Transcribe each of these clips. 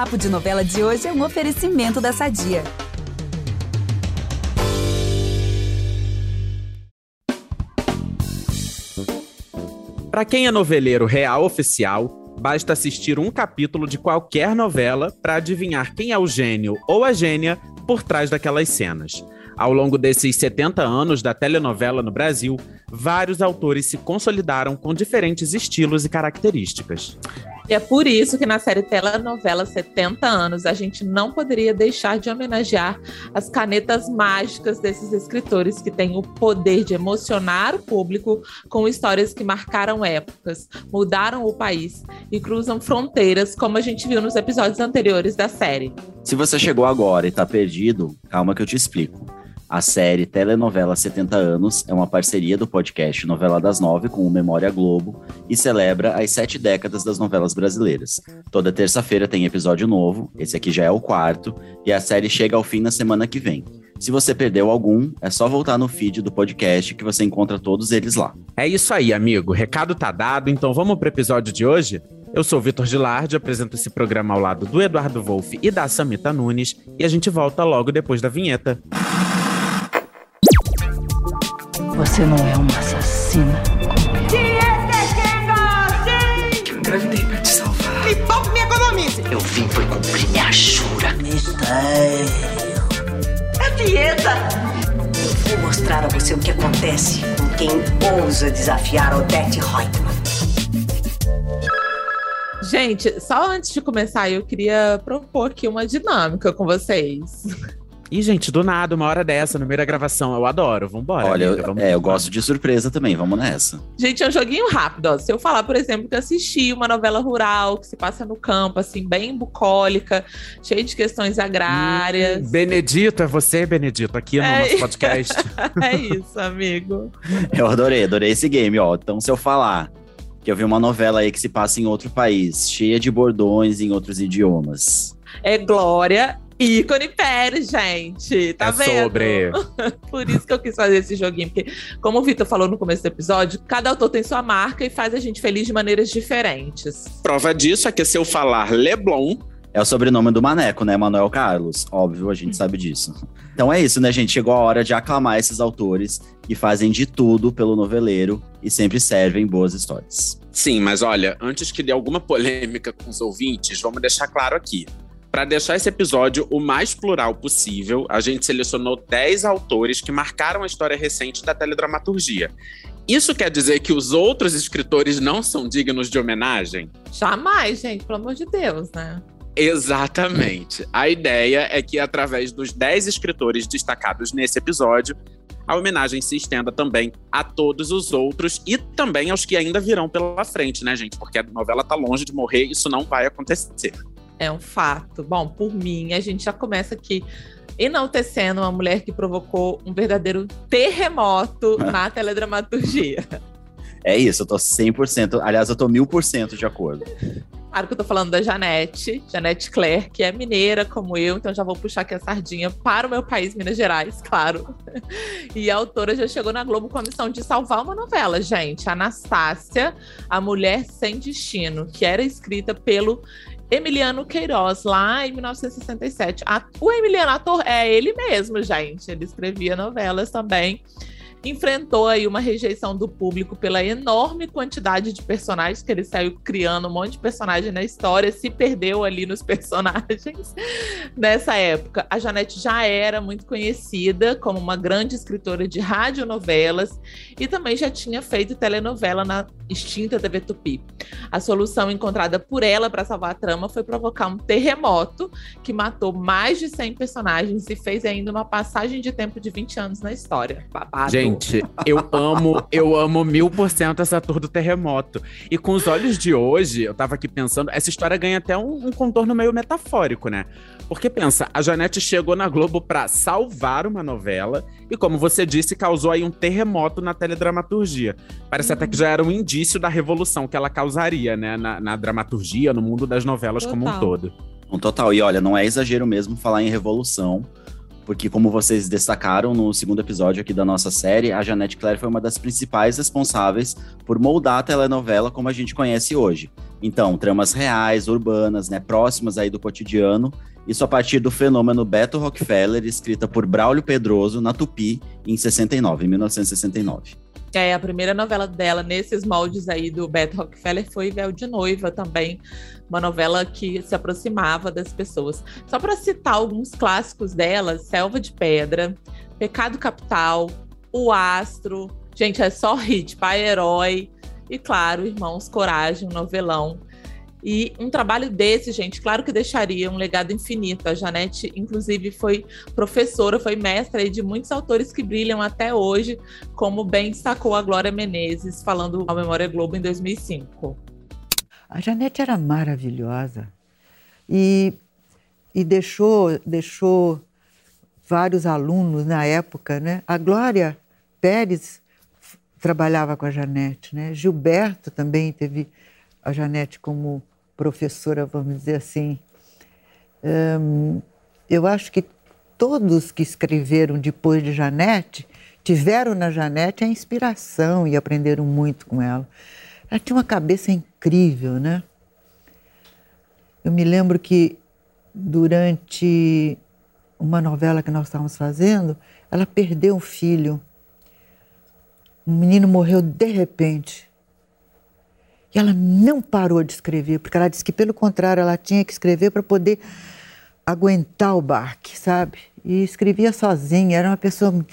Papo de Novela de hoje é um oferecimento da Sadia. Para quem é noveleiro real oficial, basta assistir um capítulo de qualquer novela para adivinhar quem é o gênio ou a gênia por trás daquelas cenas. Ao longo desses 70 anos da telenovela no Brasil, vários autores se consolidaram com diferentes estilos e características. E é por isso que na série Telenovela 70 anos a gente não poderia deixar de homenagear as canetas mágicas desses escritores que têm o poder de emocionar o público com histórias que marcaram épocas, mudaram o país e cruzam fronteiras, como a gente viu nos episódios anteriores da série. Se você chegou agora e tá perdido, calma que eu te explico. A série Telenovela 70 Anos é uma parceria do podcast Novela das Nove com o Memória Globo e celebra as sete décadas das novelas brasileiras. Toda terça-feira tem episódio novo, esse aqui já é o quarto, e a série chega ao fim na semana que vem. Se você perdeu algum, é só voltar no feed do podcast que você encontra todos eles lá. É isso aí, amigo. Recado tá dado, então vamos pro episódio de hoje? Eu sou Vitor Gilardi, apresento esse programa ao lado do Eduardo Wolff e da Samita Nunes, e a gente volta logo depois da vinheta. Você não é uma assassina. Eu engravidei pra te salvar. Me poupe me economize. Eu vim foi cumprir minha jura. É dieta. Vou mostrar a você o que acontece com quem ousa desafiar Odette Reutemann. Gente, só antes de começar, eu queria propor aqui uma dinâmica com vocês. E, gente, do nada, uma hora dessa, no meio da gravação, eu adoro. Vambora. Olha, amiga, eu, vamos é, eu gosto de surpresa também, vamos nessa. Gente, é um joguinho rápido. Ó. Se eu falar, por exemplo, que assisti uma novela rural que se passa no campo, assim, bem bucólica, cheia de questões agrárias. Hum, Benedito, é você, Benedito, aqui no É. nosso podcast. é isso, amigo. Eu adorei, adorei esse game, ó. Então, se eu falar que eu vi uma novela aí que se passa em outro país, cheia de bordões em outros idiomas. É Glória Ícone Pérez, gente. Tá é vendo? sobre. Por isso que eu quis fazer esse joguinho, porque, como o Vitor falou no começo do episódio, cada autor tem sua marca e faz a gente feliz de maneiras diferentes. Prova disso é que se eu falar Leblon, É o sobrenome do Maneco, né? Manuel Carlos. Óbvio, a gente sabe disso. Então é isso, né, gente? Chegou a hora de aclamar esses autores que fazem de tudo pelo noveleiro e sempre servem boas histórias. Sim, mas olha, antes que dê alguma polêmica com os ouvintes, vamos deixar claro aqui. Para deixar esse episódio o mais plural possível, a gente selecionou 10 autores que marcaram a história recente da teledramaturgia. Isso quer dizer que os outros escritores não são dignos de homenagem? Jamais, gente, pelo amor de Deus, né? Exatamente. A ideia é que, através dos 10 escritores destacados nesse episódio, a homenagem se estenda também a todos os outros e também aos que ainda virão pela frente, né, gente? Porque a novela tá longe de morrer, isso não vai acontecer. É um fato. Bom, por mim, a gente já começa aqui enaltecendo uma mulher que provocou um verdadeiro terremoto na teledramaturgia. É isso, eu tô 100%, aliás, eu tô 1000% de acordo. Claro que eu tô falando da Janete, Janete Claire, que é mineira como eu, então já vou puxar aqui a sardinha para o meu país, Minas Gerais, claro. E a autora já chegou na Globo com a missão de salvar uma novela, gente. Anastácia, A Mulher Sem Destino, que era escrita pelo Emiliano Queiroz, lá em 1967. A- o Emiliano ator é ele mesmo, gente. Ele escrevia novelas também. Enfrentou aí uma rejeição do público pela enorme quantidade de personagens que ele saiu criando, um monte de personagem na história, se perdeu ali nos personagens. Nessa época, a Janete já era muito conhecida como uma grande escritora de radionovelas e também já tinha feito telenovela na extinta TV Tupi. A solução encontrada por ela para salvar a trama foi provocar um terremoto que matou mais de 100 personagens e fez ainda uma passagem de tempo de 20 anos na história. Babado. Gente, eu amo, eu amo mil por cento essa tour do terremoto. E com os olhos de hoje, eu tava aqui pensando, essa história ganha até um, um contorno meio metafórico, né? Porque pensa, a Janete chegou na Globo pra salvar uma novela e, como você disse, causou aí um terremoto na teledramaturgia. Parece até que já era um indício da revolução que ela causaria, né? Na, na dramaturgia, no mundo das novelas como um Total. todo. Um total. E olha, não é exagero mesmo falar em revolução, porque como vocês destacaram no segundo episódio aqui da nossa série, a Janete Claire foi uma das principais responsáveis por moldar a telenovela como a gente conhece hoje. Então, tramas reais, urbanas, né, próximas aí do cotidiano, isso a partir do fenômeno Beto Rockefeller, escrita por Braulio Pedroso na Tupi em 69, em 1969. É, a primeira novela dela nesses moldes aí do Beto Rockefeller foi Véu de Noiva também, uma novela que se aproximava das pessoas. Só para citar alguns clássicos dela, Selva de Pedra, Pecado Capital, O Astro, gente, é só hit, Pai Herói e claro, Irmãos Coragem, um novelão e um trabalho desse, gente, claro que deixaria um legado infinito. A Janete, inclusive, foi professora, foi mestra de muitos autores que brilham até hoje, como bem destacou a Glória Menezes, falando ao Memória Globo em 2005. A Janete era maravilhosa e, e deixou, deixou vários alunos na época, né? A Glória Pérez trabalhava com a Janete, né? Gilberto também teve a Janete como professora, vamos dizer assim. Eu acho que todos que escreveram depois de Janete tiveram na Janete a inspiração e aprenderam muito com ela. Ela tinha uma cabeça incrível, né? Eu me lembro que durante uma novela que nós estávamos fazendo, ela perdeu um filho. Um menino morreu de repente. E ela não parou de escrever, porque ela disse que, pelo contrário, ela tinha que escrever para poder aguentar o barque, sabe? E escrevia sozinha, era uma pessoa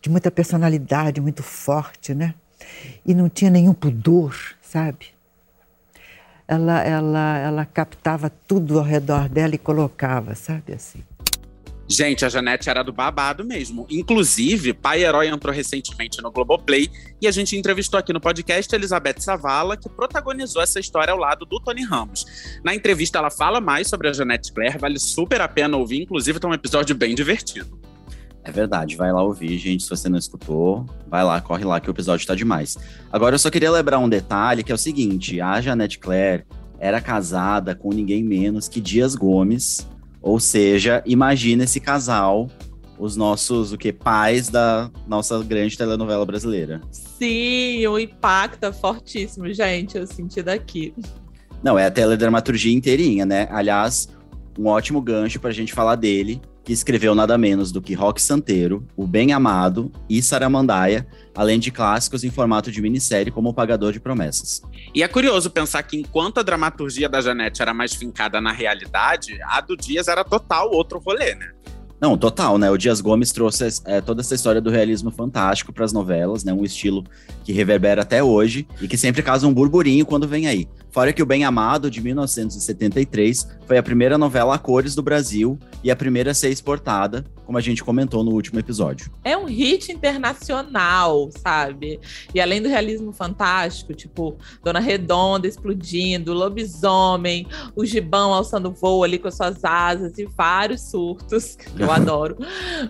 de muita personalidade, muito forte, né? E não tinha nenhum pudor, sabe? Ela, ela, ela captava tudo ao redor dela e colocava, sabe assim. Gente, a Janete era do babado mesmo. Inclusive, Pai Herói entrou recentemente no Globoplay e a gente entrevistou aqui no podcast Elizabeth Savala, que protagonizou essa história ao lado do Tony Ramos. Na entrevista, ela fala mais sobre a Janete Claire, vale super a pena ouvir, inclusive tá um episódio bem divertido. É verdade, vai lá ouvir, gente. Se você não escutou, vai lá, corre lá que o episódio tá demais. Agora eu só queria lembrar um detalhe que é o seguinte: a Janete Claire era casada com ninguém menos que Dias Gomes, ou seja, imagina esse casal, os nossos, o que, pais da nossa grande telenovela brasileira. Sim, o impacto é fortíssimo, gente, eu senti daqui. Não, é a teledramaturgia inteirinha, né? Aliás, um ótimo gancho para a gente falar dele, que escreveu nada menos do que Rock Santeiro, O Bem Amado e Saramandaia, além de clássicos em formato de minissérie como O Pagador de Promessas. E é curioso pensar que enquanto a dramaturgia da Janete era mais fincada na realidade, a do Dias era total outro rolê, né? Não, total, né? O Dias Gomes trouxe é, toda essa história do realismo fantástico para as novelas, né? Um estilo que reverbera até hoje e que sempre causa um burburinho quando vem aí. Fora que O Bem Amado, de 1973, foi a primeira novela a cores do Brasil e a primeira a ser exportada, como a gente comentou no último episódio. É um hit internacional, sabe? E além do realismo fantástico, tipo Dona Redonda explodindo, Lobisomem, o Gibão alçando voo ali com as suas asas e vários surtos, que eu adoro.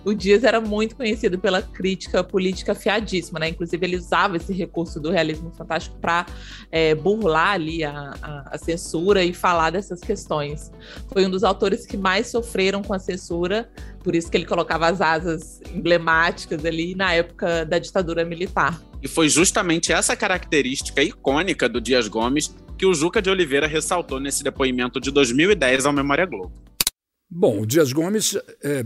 O Dias era muito conhecido pela crítica política fiadíssima, né? Inclusive, ele usava esse recurso do realismo fantástico para é, burlar ali a a, a, censura e falar dessas questões. Foi um dos autores que mais sofreram com a censura, por isso que ele colocava as asas emblemáticas ali na época da ditadura militar. E foi justamente essa característica icônica do Dias Gomes que o Juca de Oliveira ressaltou nesse depoimento de 2010 ao Memória Globo. Bom, o Dias Gomes é,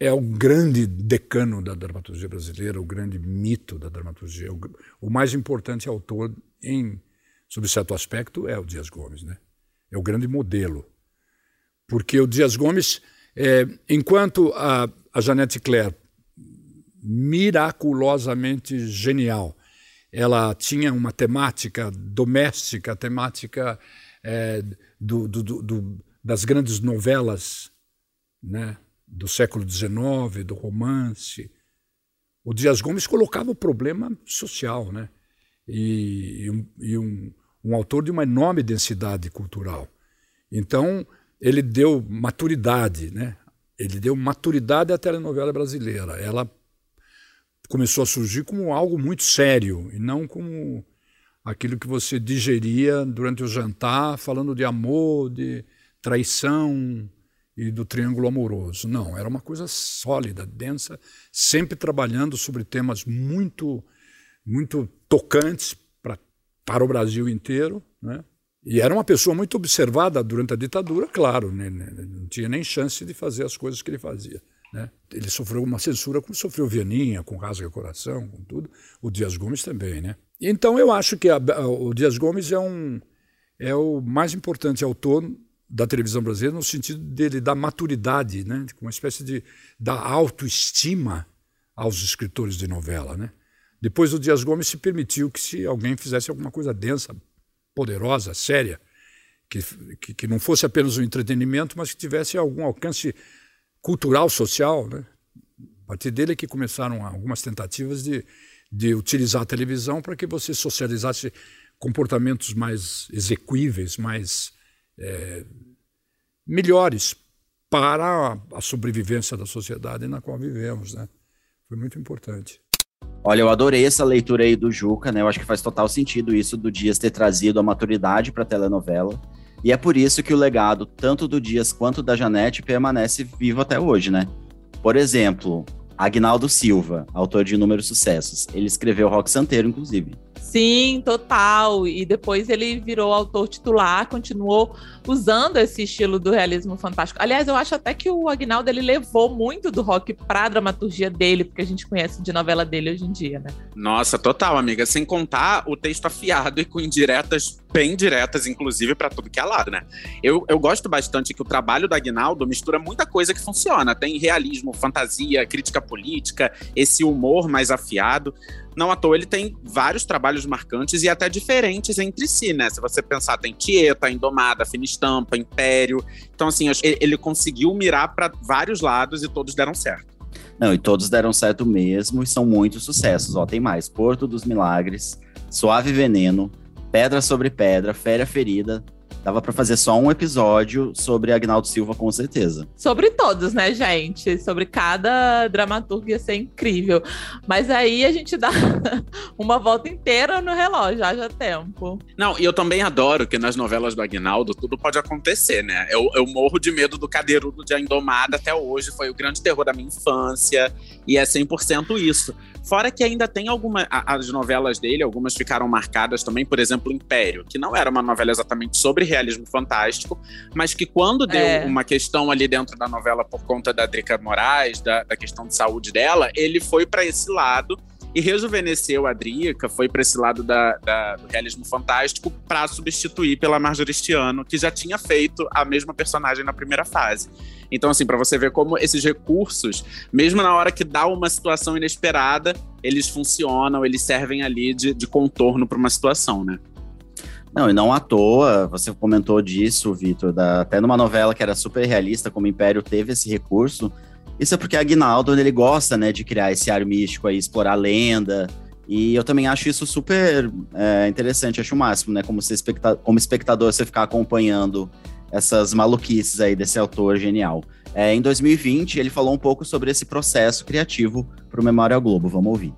é o grande decano da dramaturgia brasileira, o grande mito da dramaturgia, o, o mais importante autor em sob certo aspecto, é o Dias Gomes. Né? É o grande modelo. Porque o Dias Gomes, é, enquanto a, a Janete Claire, miraculosamente genial, ela tinha uma temática doméstica, temática é, do, do, do, das grandes novelas né, do século XIX, do romance. O Dias Gomes colocava o problema social, né? e, e, um, e um, um autor de uma enorme densidade cultural. Então, ele deu maturidade, né? Ele deu maturidade à telenovela brasileira. Ela começou a surgir como algo muito sério e não como aquilo que você digeria durante o jantar, falando de amor, de traição e do triângulo amoroso. Não, era uma coisa sólida, densa, sempre trabalhando sobre temas muito muito tocantes pra, para o Brasil inteiro, né? E era uma pessoa muito observada durante a ditadura, claro, né? né não tinha nem chance de fazer as coisas que ele fazia. Né? Ele sofreu uma censura como sofreu Vianinha, com Rasga Coração, com tudo. O Dias Gomes também, né? Então eu acho que a, a, o Dias Gomes é, um, é o mais importante autor da televisão brasileira no sentido dele dar maturidade, né? uma espécie de dar autoestima aos escritores de novela. Né? Depois o Dias Gomes se permitiu que se alguém fizesse alguma coisa densa, poderosa, séria, que, que, que não fosse apenas um entretenimento, mas que tivesse algum alcance cultural, social. Né? A partir dele é que começaram algumas tentativas de, de utilizar a televisão para que você socializasse comportamentos mais execuíveis, mais é, melhores para a sobrevivência da sociedade na qual vivemos. Né? Foi muito importante. Olha, eu adorei essa leitura aí do Juca, né? Eu acho que faz total sentido isso do Dias ter trazido a maturidade para a telenovela. E é por isso que o legado, tanto do Dias quanto da Janete, permanece vivo até hoje, né? Por exemplo, Agnaldo Silva, autor de inúmeros sucessos. Ele escreveu Rock Santeiro, inclusive. Sim, total. E depois ele virou autor titular, continuou usando esse estilo do realismo fantástico. Aliás, eu acho até que o Agnaldo ele levou muito do rock para a dramaturgia dele, porque a gente conhece de novela dele hoje em dia, né? Nossa, total, amiga. Sem contar o texto afiado e com indiretas bem diretas, inclusive, para tudo que é lado, né? Eu, eu gosto bastante que o trabalho do Agnaldo mistura muita coisa que funciona. Tem realismo, fantasia, crítica política, esse humor mais afiado. Não à toa ele tem vários trabalhos marcantes e até diferentes entre si, né? Se você pensar, tem Tieta, Indomada, Fina Estampa, Império. Então, assim, ele conseguiu mirar para vários lados e todos deram certo. Não, e todos deram certo mesmo e são muitos sucessos. Ó, tem mais: Porto dos Milagres, Suave Veneno, Pedra sobre Pedra, Féria Ferida, Dava para fazer só um episódio sobre Agnaldo Silva, com certeza. Sobre todos, né, gente? Sobre cada dramaturgo ia ser incrível. Mas aí a gente dá uma volta inteira no relógio, haja tempo. Não, e eu também adoro que nas novelas do Agnaldo tudo pode acontecer, né? Eu, eu morro de medo do cadeirudo de A Indomada até hoje. Foi o grande terror da minha infância. E é 100% isso. Fora que ainda tem algumas. As novelas dele, algumas ficaram marcadas também, por exemplo, Império, que não era uma novela exatamente sobre realismo fantástico, mas que quando deu é. uma questão ali dentro da novela por conta da Drica Moraes, da, da questão de saúde dela, ele foi para esse lado e rejuvenesceu a Drica, foi para esse lado da, da, do realismo fantástico para substituir pela Marjorie Stiano, que já tinha feito a mesma personagem na primeira fase. Então, assim, para você ver como esses recursos, mesmo na hora que dá uma situação inesperada, eles funcionam, eles servem ali de, de contorno para uma situação, né? Não, e não à toa, você comentou disso, Vitor, até numa novela que era super realista, como Império teve esse recurso. Isso é porque Aguinaldo, ele gosta, né, de criar esse ar místico aí, explorar a lenda. E eu também acho isso super é, interessante, acho o máximo, né, como, especta como espectador você ficar acompanhando essas maluquices aí desse autor genial. É, em 2020, ele falou um pouco sobre esse processo criativo para o Memória Globo. Vamos ouvir.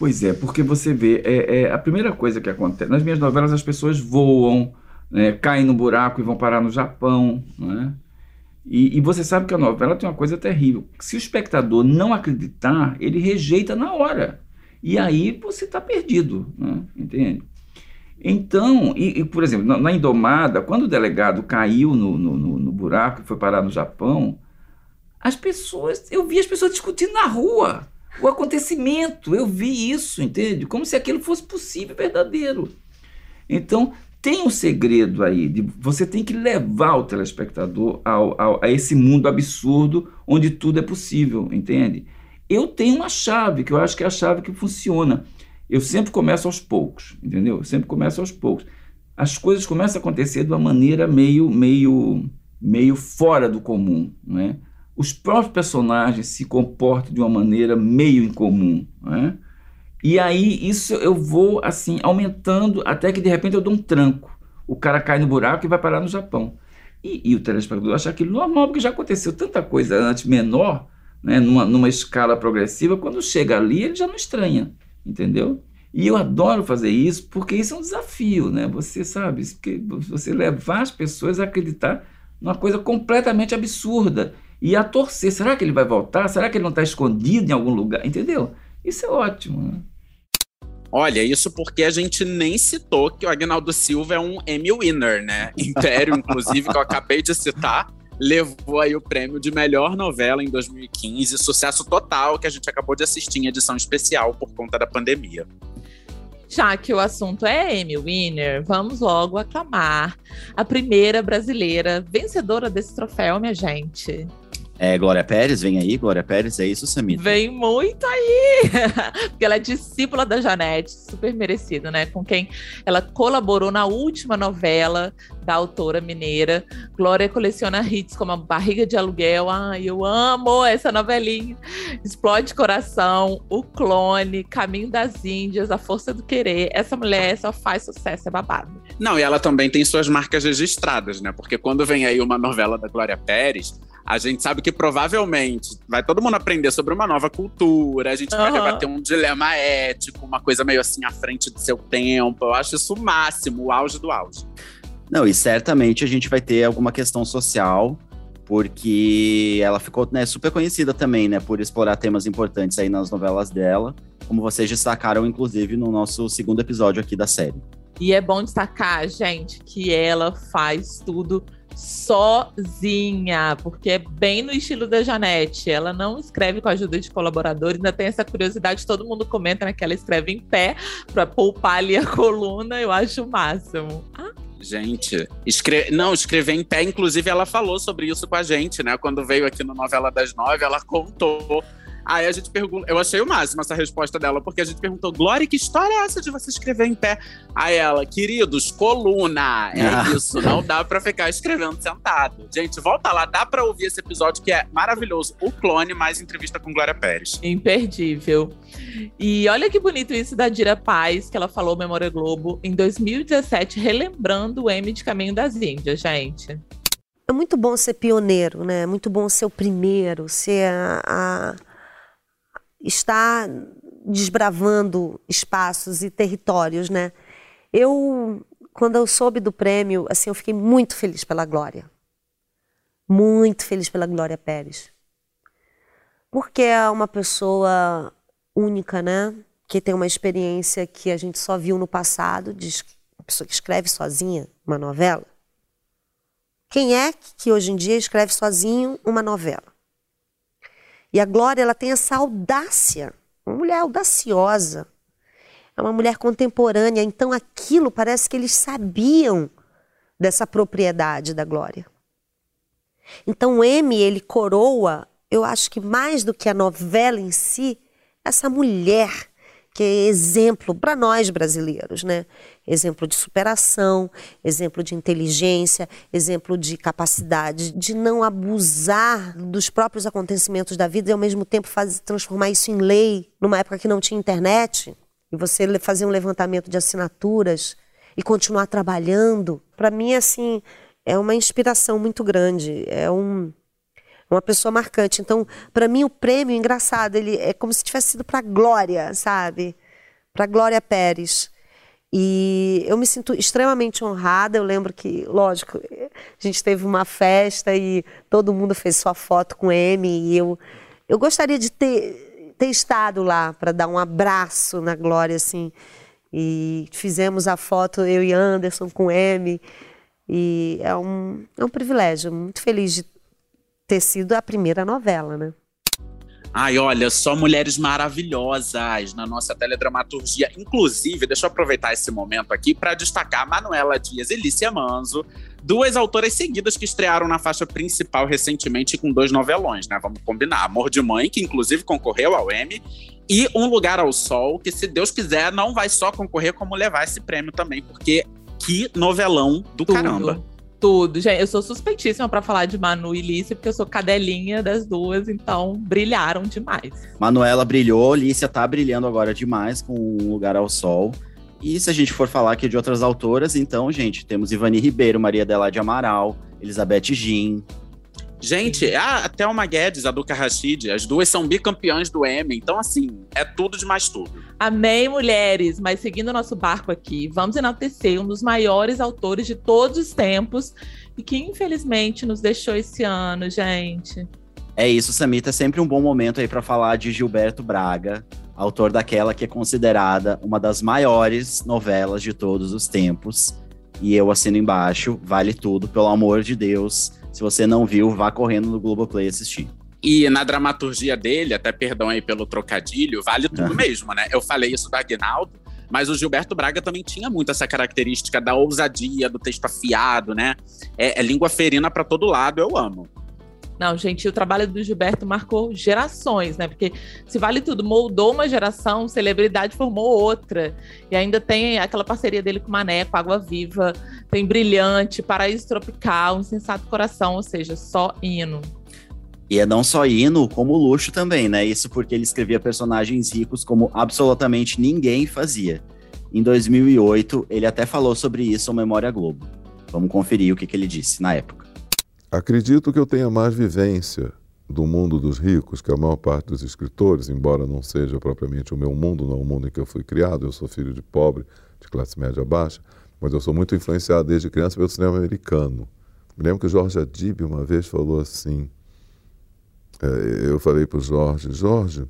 Pois é, porque você vê, é, é, a primeira coisa que acontece. Nas minhas novelas, as pessoas voam, né, caem no buraco e vão parar no Japão. Né? E, e, você sabe que a novela tem uma coisa terrível. Se o espectador não acreditar, ele rejeita na hora. E aí você está perdido, né? entende? Então, e, e, por exemplo, na, na, Indomada, quando o delegado caiu no, no, no, no buraco e foi parar no Japão, as pessoas, eu vi as pessoas discutindo na rua o acontecimento, eu vi isso, entende? Como se aquilo fosse possível, verdadeiro. Então, tem um segredo aí, de, você tem que levar o telespectador ao, ao, a esse mundo absurdo onde tudo é possível, entende? Eu tenho uma chave, que eu acho que é a chave que funciona eu sempre começo aos poucos, entendeu? Eu sempre começo aos poucos. As coisas começam a acontecer de uma maneira meio, meio, meio fora do comum, né? Os próprios personagens se comportam de uma maneira meio incomum, né? E aí isso eu vou assim aumentando até que de repente eu dou um tranco. O cara cai no buraco e vai parar no Japão. E, e o telespectador acha aquilo normal, porque já aconteceu tanta coisa antes menor, né, numa, numa escala progressiva, quando chega ali ele já não estranha entendeu? E eu adoro fazer isso porque isso é um desafio, né? Você sabe, você levar as pessoas a acreditar numa coisa completamente absurda e a torcer. Será que ele vai voltar? Será que ele não está escondido em algum lugar? Entendeu? Isso é ótimo. Né? Olha, isso porque a gente nem citou que o Agnaldo Silva é um Emmy winner, né? Império, inclusive, que eu acabei de citar, levou aí o prêmio de melhor novela em 2015, sucesso total que a gente acabou de assistir em edição especial por conta da pandemia. Já que o assunto é Emmy Winner, vamos logo aclamar a primeira brasileira vencedora desse troféu, minha gente. É, Glória Pérez, vem aí, Glória Pérez, é isso, Samita? Vem muito aí! Porque ela é discípula da Janete, super merecida, né? Com quem ela colaborou na última novela da autora mineira. Glória coleciona hits como a Barriga de Aluguel. Ai, eu amo essa novelinha. Explode Coração, O Clone, Caminho das Índias, A Força do Querer. Essa mulher só faz sucesso, é babado. Não, e ela também tem suas marcas registradas, né? Porque quando vem aí uma novela da Glória Pérez a gente sabe que provavelmente vai todo mundo aprender sobre uma nova cultura, a gente uhum. vai debater um dilema ético, uma coisa meio assim à frente do seu tempo. Eu acho isso o máximo, o auge do auge. Não, e certamente a gente vai ter alguma questão social, porque ela ficou né, super conhecida também, né, por explorar temas importantes aí nas novelas dela, como vocês destacaram, inclusive, no nosso segundo episódio aqui da série. E é bom destacar, gente, que ela faz tudo sozinha, porque é bem no estilo da Janete. Ela não escreve com a ajuda de colaboradores, ainda tem essa curiosidade, todo mundo comenta né, que ela escreve em pé para poupar ali a coluna, eu acho o máximo. Ah. Gente, escre... não, escrever em pé, inclusive ela falou sobre isso com a gente, né? Quando veio aqui no Novela das Nove, ela contou Aí a gente pergunta, eu achei o máximo essa resposta dela, porque a gente perguntou, Glória, que história é essa de você escrever em pé? Aí ela, queridos, coluna, é ah. isso, não dá pra ficar escrevendo sentado. Gente, volta lá, dá pra ouvir esse episódio que é maravilhoso, o clone mais entrevista com Glória Pérez. Imperdível. E olha que bonito isso da Dira Paz, que ela falou Memória Globo em 2017, relembrando o M de Caminho das Índias, gente. É muito bom ser pioneiro, né? É muito bom ser o primeiro, ser a, a está desbravando espaços e territórios, né? Eu, quando eu soube do prêmio, assim, eu fiquei muito feliz pela Glória. Muito feliz pela Glória Pérez. Porque é uma pessoa única, né? Que tem uma experiência que a gente só viu no passado, de uma pessoa que escreve sozinha uma novela. Quem é que hoje em dia escreve sozinho uma novela? E a Glória, ela tem essa audácia, uma mulher audaciosa. É uma mulher contemporânea, então aquilo parece que eles sabiam dessa propriedade da Glória. Então o M, ele coroa, eu acho que mais do que a novela em si, essa mulher que é exemplo para nós brasileiros, né? Exemplo de superação, exemplo de inteligência, exemplo de capacidade de não abusar dos próprios acontecimentos da vida e ao mesmo tempo fazer, transformar isso em lei numa época que não tinha internet e você fazer um levantamento de assinaturas e continuar trabalhando. Para mim, assim, é uma inspiração muito grande. É um uma pessoa marcante. Então, para mim, o prêmio, engraçado, ele é como se tivesse sido para Glória, sabe? Para Glória Pérez. E eu me sinto extremamente honrada. Eu lembro que, lógico, a gente teve uma festa e todo mundo fez sua foto com M. E eu, eu gostaria de ter, ter estado lá para dar um abraço na Glória, assim. E fizemos a foto, eu e Anderson, com M. E é um, é um privilégio. Muito feliz de ter sido a primeira novela, né? Ai, olha, só mulheres maravilhosas na nossa teledramaturgia. Inclusive, deixa eu aproveitar esse momento aqui para destacar Manuela Dias e Lícia Manzo, duas autoras seguidas que estrearam na faixa principal recentemente com dois novelões, né? Vamos combinar. Amor de Mãe, que inclusive concorreu ao Emmy, e Um Lugar ao Sol, que se Deus quiser não vai só concorrer, como levar esse prêmio também, porque que novelão do Tudo. caramba tudo. Gente, eu sou suspeitíssima para falar de Manu e Lícia, porque eu sou cadelinha das duas, então brilharam demais. Manuela brilhou, Lícia tá brilhando agora demais com Um Lugar ao Sol. E se a gente for falar aqui de outras autoras, então, gente, temos Ivani Ribeiro, Maria Adelaide Amaral, Elizabeth Gin, Gente, a Thelma Guedes, a Duca Rashid, as duas são bicampeãs do Emmy. Então, assim, é tudo de mais tudo. Amém, mulheres. Mas seguindo o nosso barco aqui, vamos enaltecer um dos maiores autores de todos os tempos e que, infelizmente, nos deixou esse ano, gente. É isso, Samita. É sempre um bom momento aí para falar de Gilberto Braga, autor daquela que é considerada uma das maiores novelas de todos os tempos. E eu assino embaixo, vale tudo, pelo amor de Deus. Se você não viu, vá correndo no Globoplay assistir. E na dramaturgia dele, até perdão aí pelo trocadilho, vale tudo mesmo, né? Eu falei isso do Agnaldo, mas o Gilberto Braga também tinha muito essa característica da ousadia, do texto afiado, né? É, é língua ferina para todo lado, eu amo. Não, gente, o trabalho do Gilberto marcou gerações, né? Porque se vale tudo, moldou uma geração, celebridade formou outra. E ainda tem aquela parceria dele com o Maneco, Água Viva, tem Brilhante, Paraíso Tropical, Um Sensato Coração, ou seja, só hino. E é não só hino, como luxo também, né? Isso porque ele escrevia personagens ricos como absolutamente ninguém fazia. Em 2008, ele até falou sobre isso ao Memória Globo. Vamos conferir o que, que ele disse na época. Acredito que eu tenha mais vivência do mundo dos ricos que a maior parte dos escritores, embora não seja propriamente o meu mundo, não é o mundo em que eu fui criado. Eu sou filho de pobre, de classe média baixa, mas eu sou muito influenciado desde criança pelo cinema americano. Me lembro que o Jorge Adib uma vez falou assim. É, eu falei para o Jorge, Jorge,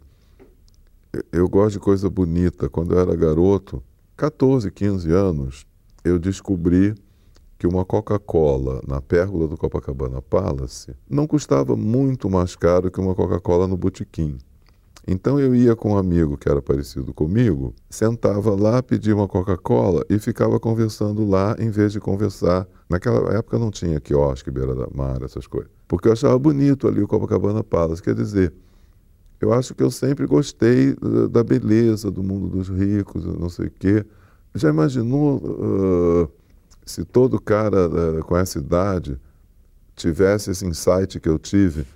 eu gosto de coisa bonita. Quando eu era garoto, 14, 15 anos, eu descobri que uma Coca-Cola na pérgola do Copacabana Palace não custava muito mais caro que uma Coca-Cola no botequim. Então eu ia com um amigo que era parecido comigo, sentava lá, pedia uma Coca-Cola e ficava conversando lá em vez de conversar. Naquela época não tinha quiosque, beira da mar, essas coisas. Porque eu achava bonito ali o Copacabana Palace. Quer dizer, eu acho que eu sempre gostei da beleza do mundo dos ricos, não sei o quê. Já imaginou uh, se todo cara uh, com essa idade tivesse esse insight que eu tive,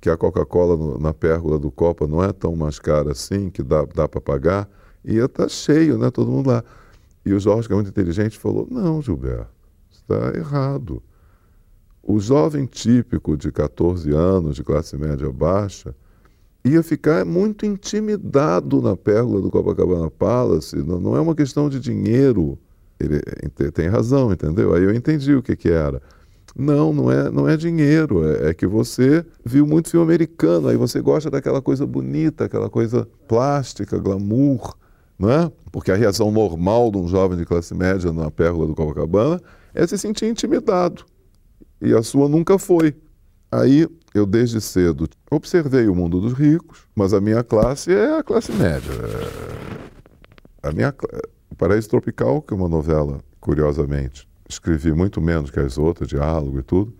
que a Coca-Cola na pérgola do Copa não é tão mais cara assim, que dá, dá para pagar, ia estar tá cheio, né? Todo mundo lá. E o Jorge, que é muito inteligente, falou: Não, Gilberto, está errado. O jovem típico de 14 anos, de classe média baixa, ia ficar muito intimidado na pérgola do Copacabana Palace. Não, não é uma questão de dinheiro ele tem razão, entendeu? Aí eu entendi o que, que era. Não, não é, não é dinheiro, é, é, que você viu muito filme americano, aí você gosta daquela coisa bonita, aquela coisa plástica, glamour, não é? Porque a reação normal de um jovem de classe média na pérgola do Copacabana é se sentir intimidado. E a sua nunca foi. Aí eu desde cedo observei o mundo dos ricos, mas a minha classe é a classe média. A minha Paraíso Tropical, que é uma novela, curiosamente, escrevi muito menos que as outras, diálogo e tudo,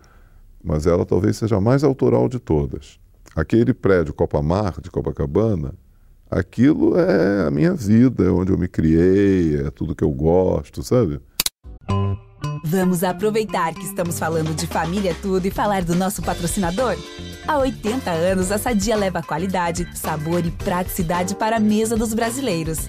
mas ela talvez seja a mais autoral de todas. Aquele prédio Copamar, de Copacabana, aquilo é a minha vida, é onde eu me criei, é tudo que eu gosto, sabe? Vamos aproveitar que estamos falando de família tudo e falar do nosso patrocinador? Há 80 anos, a Sadia leva qualidade, sabor e praticidade para a mesa dos brasileiros.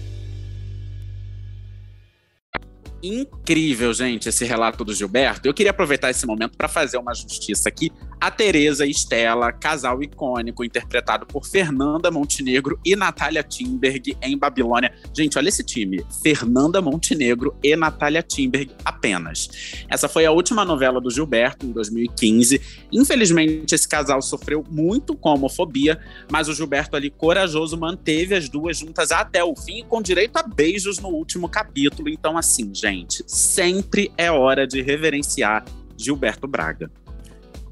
Incrível, gente, esse relato do Gilberto. Eu queria aproveitar esse momento para fazer uma justiça aqui. A Teresa e Estela, casal icônico, interpretado por Fernanda Montenegro e Natália Timberg em Babilônia. Gente, olha esse time: Fernanda Montenegro e Natália Timberg apenas. Essa foi a última novela do Gilberto, em 2015. Infelizmente, esse casal sofreu muito com a homofobia, mas o Gilberto ali, corajoso, manteve as duas juntas até o fim, com direito a beijos no último capítulo. Então, assim, gente gente, sempre é hora de reverenciar Gilberto Braga.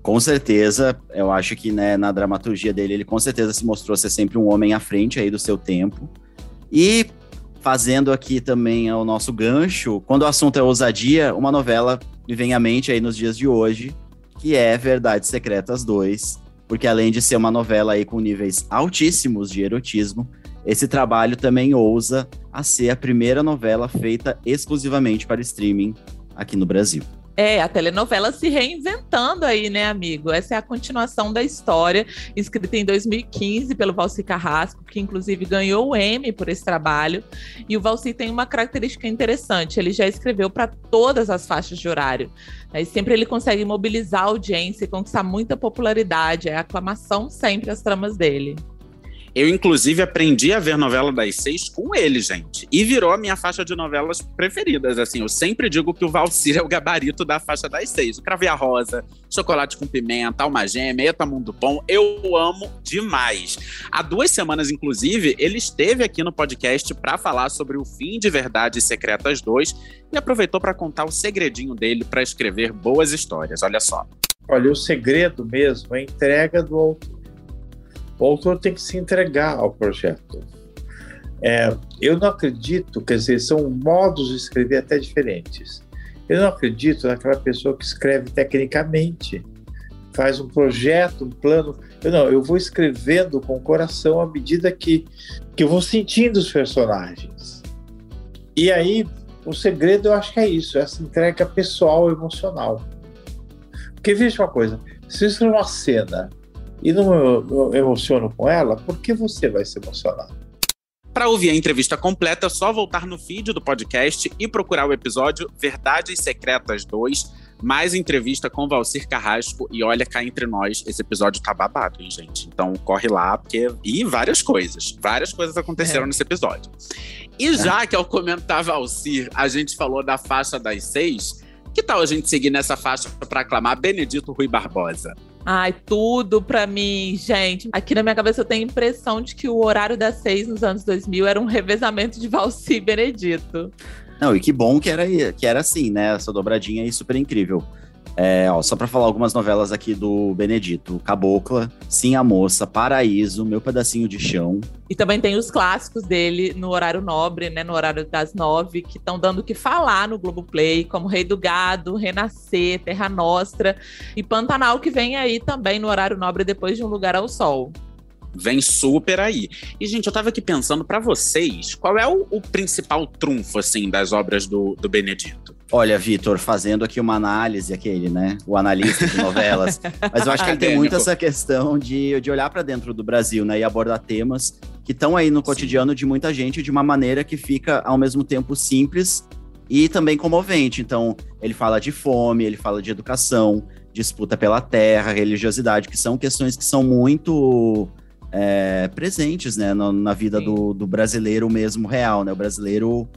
Com certeza, eu acho que né, na dramaturgia dele, ele com certeza se mostrou ser sempre um homem à frente aí do seu tempo. E fazendo aqui também o nosso gancho, quando o assunto é ousadia, uma novela me vem à mente aí nos dias de hoje, que é Verdades Secretas 2, porque além de ser uma novela aí com níveis altíssimos de erotismo, esse trabalho também ousa a ser a primeira novela feita exclusivamente para streaming aqui no Brasil. É, a telenovela se reinventando aí, né, amigo? Essa é a continuação da história, escrita em 2015 pelo Valci Carrasco, que inclusive ganhou o Emmy por esse trabalho. E o Valci tem uma característica interessante: ele já escreveu para todas as faixas de horário. Né? E sempre ele consegue mobilizar a audiência e conquistar muita popularidade. É aclamação sempre as tramas dele. Eu, inclusive, aprendi a ver novela das seis com ele, gente. E virou a minha faixa de novelas preferidas. Assim, eu sempre digo que o Valcir é o gabarito da faixa das seis. O Cravia Rosa, Chocolate com Pimenta, Alma Gêmea, Eta Mundo Bom. Eu amo demais. Há duas semanas, inclusive, ele esteve aqui no podcast para falar sobre o fim de Verdades Secretas 2 e aproveitou para contar o segredinho dele para escrever boas histórias. Olha só. Olha, o segredo mesmo é a entrega do autor o autor tem que se entregar ao projeto. É, eu não acredito, quer dizer, são modos de escrever até diferentes. Eu não acredito naquela pessoa que escreve tecnicamente, faz um projeto, um plano. Eu não, eu vou escrevendo com o coração à medida que, que eu vou sentindo os personagens. E aí, o segredo eu acho que é isso, essa entrega pessoal, emocional. Porque veja uma coisa, se isso é uma cena e não me emociono com ela, por que você vai se emocionar? Para ouvir a entrevista completa, é só voltar no feed do podcast e procurar o episódio Verdades Secretas 2, mais entrevista com Valcir Carrasco. E olha cá entre nós, esse episódio tá babado, hein, gente? Então corre lá, porque. E várias coisas. Várias coisas aconteceram é. nesse episódio. E já que ao comentar Valcir, a gente falou da faixa das seis, que tal a gente seguir nessa faixa para aclamar Benedito Rui Barbosa? Ai, tudo pra mim, gente. Aqui na minha cabeça eu tenho a impressão de que o horário das seis nos anos 2000 era um revezamento de Valci e Benedito. Não, e que bom que era, que era assim, né? Essa dobradinha aí super incrível. É, ó, só para falar algumas novelas aqui do Benedito: Cabocla, Sim a Moça, Paraíso, Meu Pedacinho de Chão. E também tem os clássicos dele no horário nobre, né? No horário das nove, que estão dando o que falar no Globoplay, como Rei do Gado, Renascer, Terra Nostra e Pantanal, que vem aí também no horário nobre depois de Um Lugar ao Sol vem super aí. E, gente, eu tava aqui pensando para vocês, qual é o, o, principal trunfo, assim, das obras do, do Benedito? Olha, Vitor, fazendo aqui uma análise, aquele, né? O analista de novelas. Mas eu acho que ele tem muito essa questão de, de olhar para dentro do Brasil, né? E abordar temas que estão aí no cotidiano Sim. de muita gente de uma maneira que fica, ao mesmo tempo, simples e também comovente. Então, ele fala de fome, ele fala de educação, disputa pela terra, religiosidade, que são questões que são muito é, presentes, né? No, na vida do, do brasileiro mesmo real, né? O brasileiro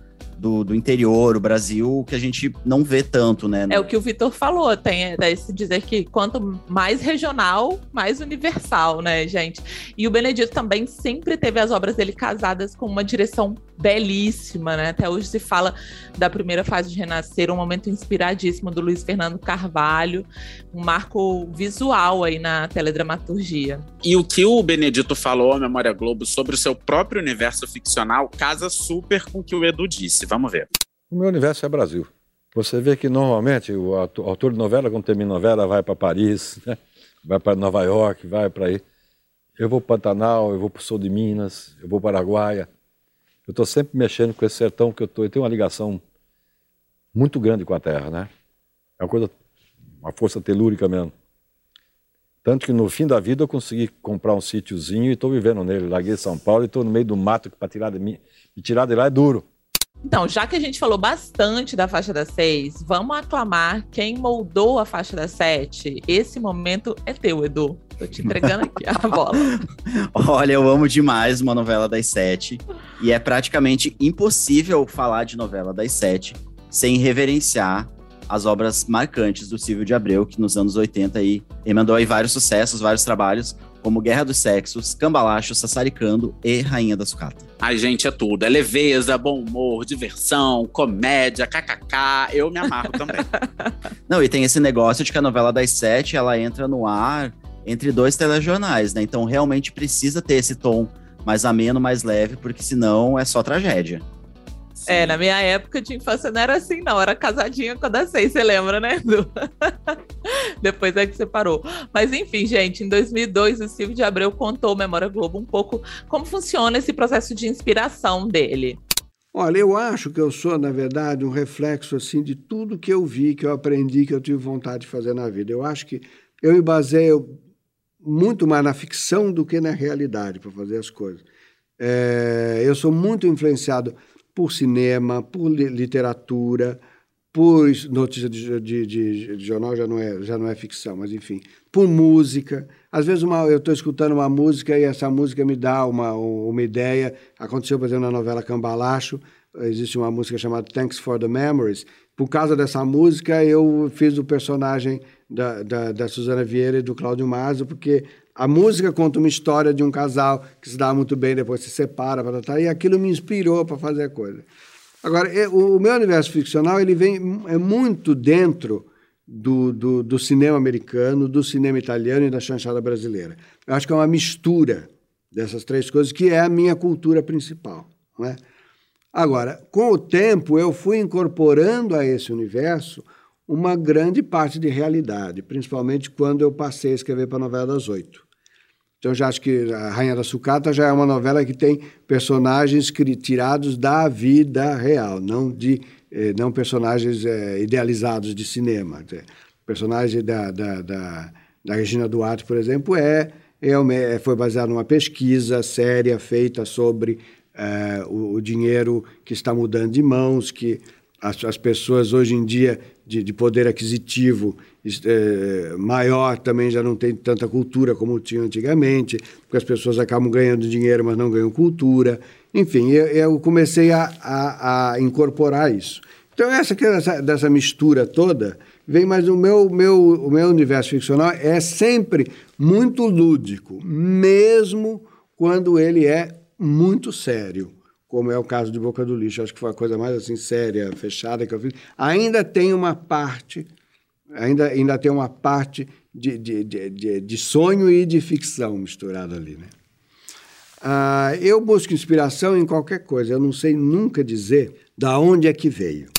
do, do interior, o Brasil, que a gente não vê tanto, né? É o que o Vitor falou, tem é, esse dizer que quanto mais regional, mais universal, né, gente? E o Benedito também sempre teve as obras dele casadas com uma direção belíssima, né? Até hoje se fala da primeira fase de Renascer, um momento inspiradíssimo do Luiz Fernando Carvalho, um marco visual aí na teledramaturgia. E o que o Benedito falou à Memória Globo sobre o seu próprio universo ficcional casa super com o que o Edu disse. Vamos ver. O meu universo é Brasil. Você vê que normalmente o autor de novela, quando termina novela, vai para Paris, né? vai para Nova York, vai para aí. Eu vou para Pantanal, eu vou para o sul de Minas, eu vou para Araguaia. Eu estou sempre mexendo com esse sertão que eu estou. Eu tenho uma ligação muito grande com a terra, né? É uma coisa, uma força telúrica mesmo. Tanto que no fim da vida eu consegui comprar um sítiozinho e estou vivendo nele. Larguei São Paulo e estou no meio do mato que para tirar de mim, me tirar de lá é duro. Então, já que a gente falou bastante da faixa das seis, vamos aclamar quem moldou a faixa das sete. Esse momento é teu, Edu. Tô te entregando aqui a bola. Olha, eu amo demais uma novela das sete. E é praticamente impossível falar de novela das sete sem reverenciar as obras marcantes do Silvio de Abreu, que nos anos 80 aí emendou aí vários sucessos, vários trabalhos como Guerra dos Sexos, Cambalacho, Sassaricando e Rainha da Sucata. Ai, gente, é tudo. É leveza, bom humor, diversão, comédia, kkk. Eu me amarro também. Não, e tem esse negócio de que a novela das sete, ela entra no ar entre dois telejornais, né? Então realmente precisa ter esse tom mais ameno, mais leve, porque senão é só tragédia. É, na minha época de infância não era assim, não. Era casadinha com a da seis, você lembra, né, Edu? Depois é que você parou. Mas enfim, gente, em 2002 o Silvio de Abreu contou Memória Globo um pouco como funciona esse processo de inspiração dele. Olha, eu acho que eu sou, na verdade, um reflexo assim de tudo que eu vi, que eu aprendi, que eu tive vontade de fazer na vida. Eu acho que eu me baseio muito mais na ficção do que na realidade para fazer as coisas. É, eu sou muito influenciado por cinema, por literatura, por notícia de, de, de, de, jornal já não é já não é ficção, mas enfim, por música. Às vezes uma, eu estou escutando uma música e essa música me dá uma, uma ideia. Aconteceu, por exemplo, na novela Cambalacho, existe uma música chamada Thanks for the Memories. Por causa dessa música, eu fiz o personagem da, da, da Suzana Vieira e do Cláudio Mazo, porque a música conta uma história de um casal que se dá muito bem, depois se separa, para e aquilo me inspirou para fazer a coisa. Agora, o meu universo ficcional ele vem é muito dentro do, do, do, cinema americano, do cinema italiano e da chanchada brasileira. Eu acho que é uma mistura dessas três coisas que é a minha cultura principal. Não é? Agora, com o tempo, eu fui incorporando a esse universo uma grande parte de realidade, principalmente quando eu passei a escrever para a novela das oito. Então, já acho que a Rainha da Sucata já é uma novela que tem personagens tirados da vida real, não de eh, não personagens eh, idealizados de cinema. O personagem da, da, da, da Regina Duarte, por exemplo, é, é, foi baseado numa pesquisa séria feita sobre eh, o, o, dinheiro que está mudando de mãos, que as, as pessoas hoje em dia de, de poder aquisitivo é, maior também já não tem tanta cultura como tinha antigamente, porque as pessoas acabam ganhando dinheiro, mas não ganham cultura. Enfim, eu, eu comecei a, a, a, incorporar isso. Então, essa, essa dessa mistura toda vem, mas o meu, meu, o meu universo ficcional é sempre muito lúdico, mesmo quando ele é muito sério como é o caso de Boca do Lixo, acho que foi a coisa mais assim séria, fechada que eu fiz. Ainda tem uma parte, ainda, ainda tem uma parte de, de, de, de sonho e de ficção misturada ali, né? Ah, eu busco inspiração em qualquer coisa. Eu não sei nunca dizer da onde é que veio.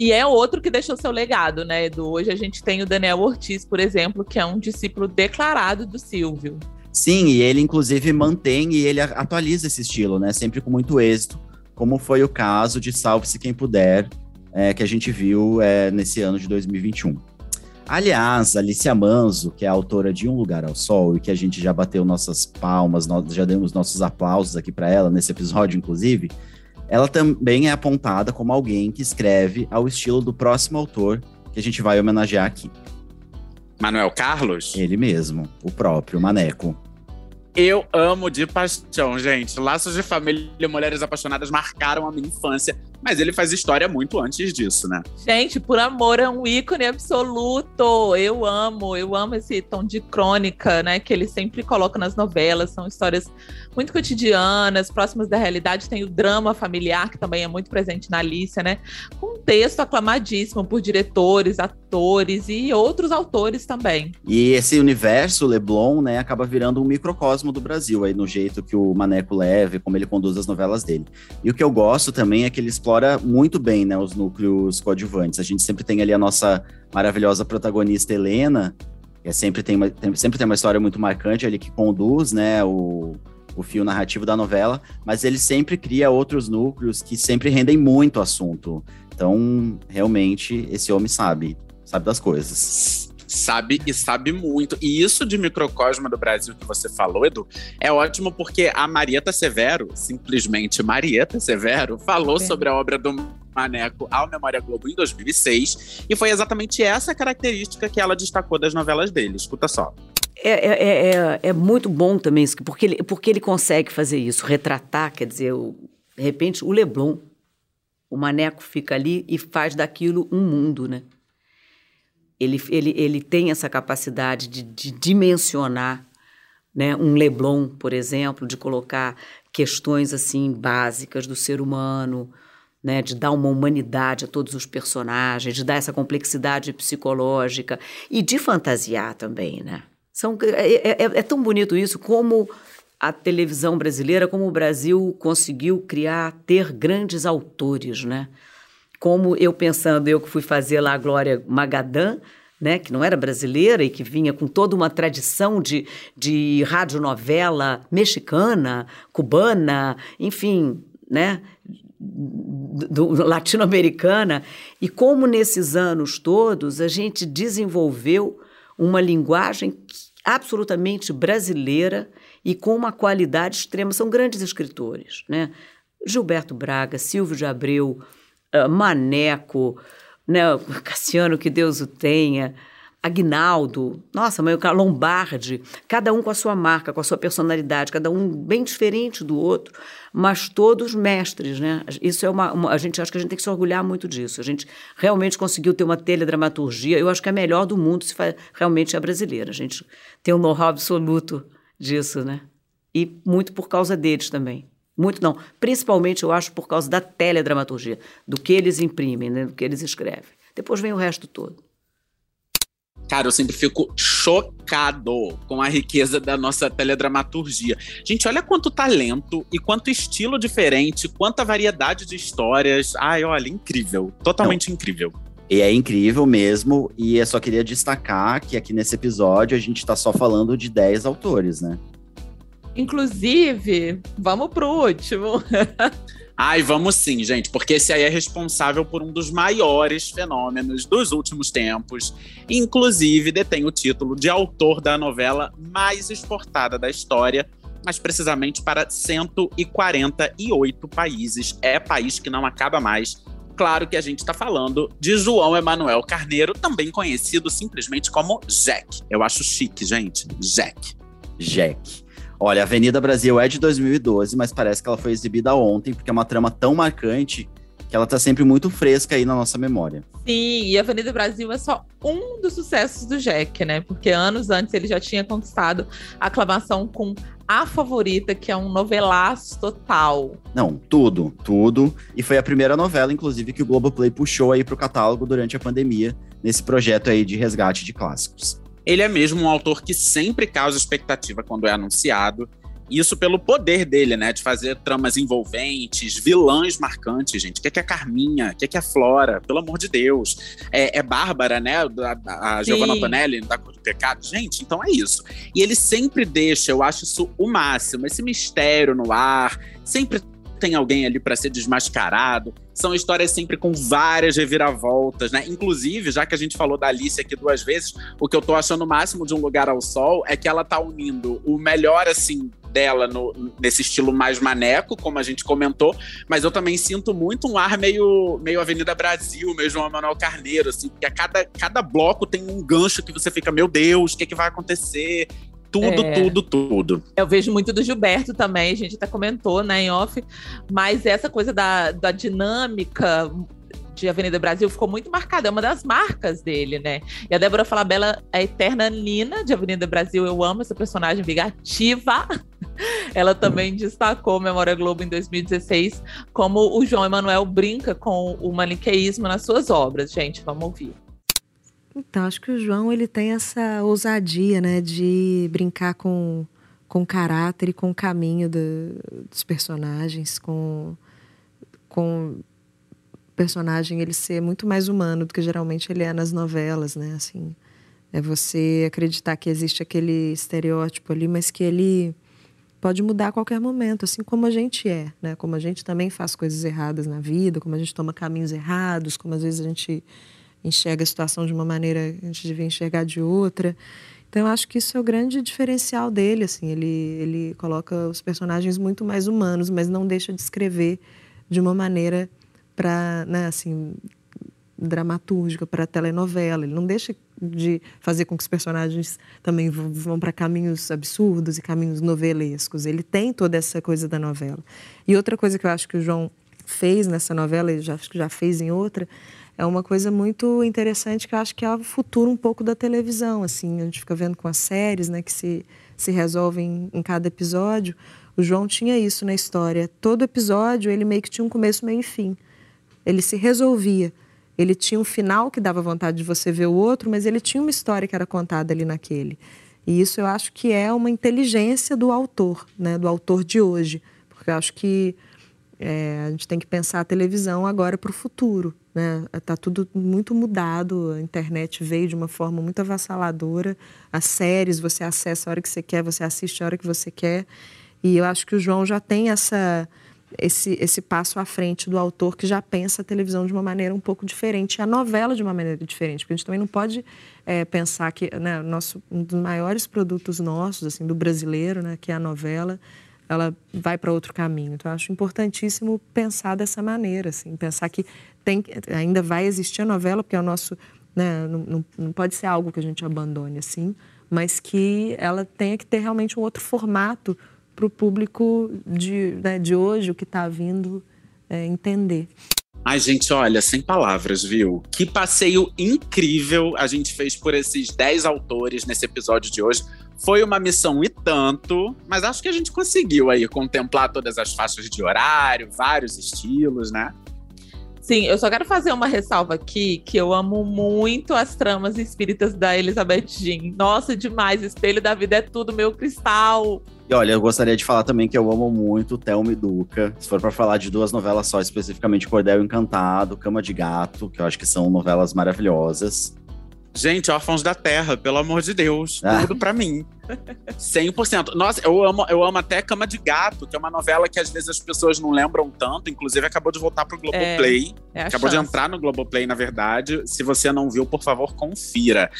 E é outro que deixou seu legado, né, Edu? Hoje a gente tem o Daniel Ortiz, por exemplo, que é um discípulo declarado do Silvio. Sim, e ele inclusive mantém e ele atualiza esse estilo, né? Sempre com muito êxito, como foi o caso de Salve-se Quem Puder, é, que a gente viu é, nesse ano de 2021. Aliás, Alicia Manzo, que é autora de Um Lugar ao Sol e que a gente já bateu nossas palmas, nós já demos nossos aplausos aqui para ela nesse episódio, inclusive, ela também é apontada como alguém que escreve ao estilo do próximo autor que a gente vai homenagear aqui. Manuel Carlos? Ele mesmo, o próprio Maneco. Eu amo de paixão, gente. Laços de Família e Mulheres Apaixonadas marcaram a minha infância mas ele faz história muito antes disso, né? Gente, por amor é um ícone absoluto. Eu amo, eu amo esse tom de crônica, né? Que ele sempre coloca nas novelas. São histórias muito cotidianas, próximas da realidade. Tem o drama familiar, que também é muito presente na Alicia, né? Com um texto aclamadíssimo por diretores, atores e outros autores também. E esse universo Leblon, né, acaba virando um microcosmo do Brasil, aí no jeito que o Maneco leva, como ele conduz as novelas dele. E o que eu gosto também é que ele explora explora muito bem né, os núcleos coadjuvantes. A gente sempre tem ali a nossa maravilhosa protagonista Helena, que é sempre, tem uma, tem, sempre tem uma história muito marcante ali que conduz né, o, o fio narrativo da novela, mas ele sempre cria outros núcleos que sempre rendem muito assunto. Então, realmente, esse homem sabe, sabe das coisas sabe e sabe muito. E isso de microcosmo do Brasil que você falou, Edu, é ótimo porque a Marieta Severo, simplesmente Marieta Severo, falou é. sobre a obra do Maneco ao Memória Globo em 2006 e foi exatamente essa característica que ela destacou das novelas dele. Escuta só. É, é, é, é, muito bom também isso, porque ele, porque ele consegue fazer isso, retratar, quer dizer, o, de repente, o Leblon. O Maneco fica ali e faz daquilo um mundo, né? Ele, ele, ele tem essa capacidade de, de dimensionar né? um Leblon, por exemplo, de colocar questões assim básicas do ser humano, né? de dar uma humanidade a todos os personagens, de dar essa complexidade psicológica e de fantasiar também. Né? São, é, é, é tão bonito isso como a televisão brasileira, como o Brasil conseguiu criar, ter grandes autores, né? como eu pensando, eu que fui fazer lá a Glória Magadã, né, que não era brasileira e que vinha com toda uma tradição de, de radionovela mexicana, cubana, enfim, né, latino-americana, e como nesses anos todos a gente desenvolveu uma linguagem absolutamente brasileira e com uma qualidade extrema. São grandes escritores, né? Gilberto Braga, Silvio de Abreu, ah, Maneco, né? Cassiano, que Deus o tenha. Agnaldo, nossa, mãe, Lombardi, cada um com a sua marca, com a sua personalidade, cada um bem diferente do outro, mas todos mestres, né? Isso é uma, uma, a gente acha que a gente tem que se orgulhar muito disso. A gente realmente conseguiu ter uma teledramaturgia, eu acho que é a melhor do mundo, se faz, realmente é brasileira. A gente tem um know-how absoluto disso, né? E muito por causa deles também. Muito não, principalmente eu acho por causa da teledramaturgia, do que eles imprimem, né? do que eles escrevem. Depois vem o resto todo. Cara, eu sempre fico chocado com a riqueza da nossa teledramaturgia. Gente, olha quanto talento e quanto estilo diferente, quanta variedade de histórias. Ai, olha, incrível. Totalmente Não. incrível. E é incrível mesmo, e eu só queria destacar que aqui nesse episódio a gente está só falando de 10 autores, né? Inclusive, vamos pro último. Ai, vamos sim, gente, porque esse aí é responsável por um dos maiores fenômenos dos últimos tempos. Inclusive, detém o título de autor da novela mais exportada da história, mas precisamente para 148 países. É país que não acaba mais. Claro que a gente está falando de João Emanuel Carneiro, também conhecido simplesmente como Jack. Eu acho chique, gente. Jack. Jack. Olha, Avenida Brasil é de 2012, mas parece que ela foi exibida ontem, porque é uma trama tão marcante que ela tá sempre muito fresca aí na nossa memória. Sim, e Avenida Brasil é só um dos sucessos do Jack, né? Porque anos antes ele já tinha conquistado a aclamação com A Favorita, que é um novelaço total. Não, tudo, tudo. E foi a primeira novela, inclusive, que o Globoplay puxou aí pro catálogo durante a pandemia, nesse projeto aí de resgate de clássicos. Ele é mesmo um autor que sempre causa expectativa quando é anunciado. Isso pelo poder dele, né? De fazer tramas envolventes, vilãs marcantes, gente. O que é, que é a Carminha? O que é, que é a Flora? Pelo amor de Deus. É, é Bárbara, né? A, a Giovanna Tonelli, da Cor do Pecado. Gente, então é isso. E ele sempre deixa, eu acho isso o máximo, esse mistério no ar. Sempre tem alguém ali para ser desmascarado. São histórias sempre com várias reviravoltas, né? Inclusive, já que a gente falou da Alice aqui duas vezes, o que eu tô achando o máximo de Um Lugar ao Sol é que ela tá unindo o melhor, assim, dela no, nesse estilo mais maneco, como a gente comentou, mas eu também sinto muito um ar meio, meio Avenida Brasil, meio João Manuel Carneiro, assim, porque a cada, cada bloco tem um gancho que você fica, meu Deus, o que, é que vai acontecer? Tudo, é, tudo, tudo. Eu vejo muito do Gilberto também, a gente até comentou, né, em off, mas essa coisa da, da dinâmica de Avenida Brasil ficou muito marcada, é uma das marcas dele, né? E a Débora Falabella é a eterna Nina de Avenida Brasil, eu amo essa personagem vingativa. Ela também destacou Memória Globo em 2016 como o João Emanuel brinca com o maniqueísmo nas suas obras. Gente, vamos ouvir. Então, acho que o João ele tem essa ousadia, né, de brincar com, com o caráter e com o caminho do, dos personagens, com, com o personagem ele ser muito mais humano do que geralmente ele é nas novelas, né, assim. É você acreditar que existe aquele estereótipo ali, mas que ele pode mudar a qualquer momento, assim como a gente é, né? Como a gente também faz coisas erradas na vida, como a gente toma caminhos errados, como às vezes a gente enxerga a situação de uma maneira a gente devia enxergar de outra. Então eu acho que isso é o grande diferencial dele, assim, ele ele coloca os personagens muito mais humanos, mas não deixa de escrever de uma maneira para, né, assim, dramatúrgica para telenovela. Ele não deixa de fazer com que os personagens também vão para caminhos absurdos e caminhos novelescos. Ele tem toda essa coisa da novela. E outra coisa que eu acho que o João fez nessa novela, e já, acho que já fez em outra, é uma coisa muito interessante que eu acho que é o futuro um pouco da televisão, assim, a gente fica vendo com as séries, né, que se, se resolvem em cada episódio. O João tinha isso na história. Todo episódio ele meio que tinha um começo, meio e fim. Ele se resolvia. Ele tinha um final que dava vontade de você ver o outro, mas ele tinha uma história que era contada ali naquele. E isso eu acho que é uma inteligência do autor, né, do autor de hoje, porque eu acho que é, a gente tem que pensar a televisão agora para o futuro. Né? Tá tudo muito mudado, a internet veio de uma forma muito avassaladora. As séries você acessa a hora que você quer, você assiste a hora que você quer. E eu acho que o João já tem essa esse, esse passo à frente do autor que já pensa a televisão de uma maneira um pouco diferente, a novela de uma maneira diferente, porque a gente também não pode é, pensar que né, nosso, um dos maiores produtos nossos, assim, do brasileiro, né, que é a novela, ela vai para outro caminho. Então, acho importantíssimo pensar dessa maneira, assim, pensar que tem, ainda vai existir a novela, porque é o nosso. Né, não, não, não pode ser algo que a gente abandone assim, mas que ela tenha que ter realmente um outro formato para o público de, né, de hoje, o que está vindo é, entender. Ai, gente, olha, sem palavras, viu? Que passeio incrível a gente fez por esses 10 autores nesse episódio de hoje. Foi uma missão e tanto, mas acho que a gente conseguiu aí contemplar todas as faixas de horário, vários estilos, né? Sim, eu só quero fazer uma ressalva aqui, que eu amo muito as tramas espíritas da Elizabeth Jean. Nossa, demais, Espelho da Vida é tudo, meu cristal. E olha, eu gostaria de falar também que eu amo muito Thelma e Duca. Se for para falar de duas novelas só, especificamente Cordel Encantado, Cama de Gato, que eu acho que são novelas maravilhosas. Gente, Órfãos da Terra, pelo amor de Deus, ah. tudo para mim. 100%. Nossa, eu amo, eu amo até Cama de Gato, que é uma novela que às vezes as pessoas não lembram tanto. Inclusive, acabou de voltar pro Globoplay. É, é acabou chance. de entrar no Globoplay, na verdade. Se você não viu, por favor, confira.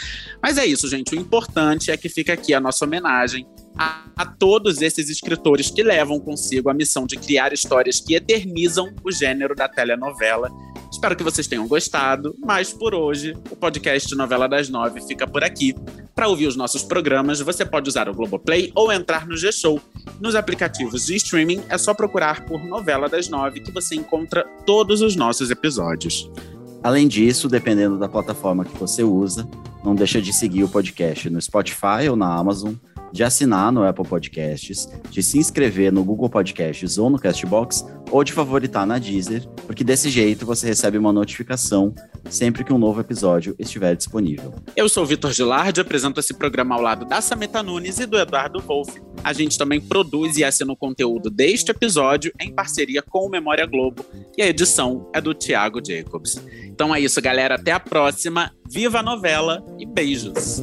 Mas é isso, gente. O importante é que fica aqui a nossa homenagem a, a, todos esses escritores que levam consigo a missão de criar histórias que eternizam o gênero da telenovela. Espero que vocês tenham gostado, mas por hoje o podcast Novela das Nove fica por aqui. Para ouvir os nossos programas, você pode usar o Globoplay ou entrar no G-Show. Nos aplicativos de streaming é só procurar por Novela das Nove que você encontra todos os nossos episódios. Além disso, dependendo da plataforma que você usa, não deixa de seguir o podcast no Spotify ou na Amazon de assinar no Apple Podcasts, de se inscrever no Google Podcasts ou no Castbox, ou de favoritar na Deezer, porque desse jeito você recebe uma notificação sempre que um novo episódio estiver disponível. Eu sou o Vitor Gilardi, apresento esse programa ao lado da Sameta Nunes e do Eduardo Wolff. A gente também produz e assina o conteúdo deste episódio em parceria com o Memória Globo e a edição é do Thiago Jacobs. Então é isso, galera. Até a próxima. Viva a novela e beijos!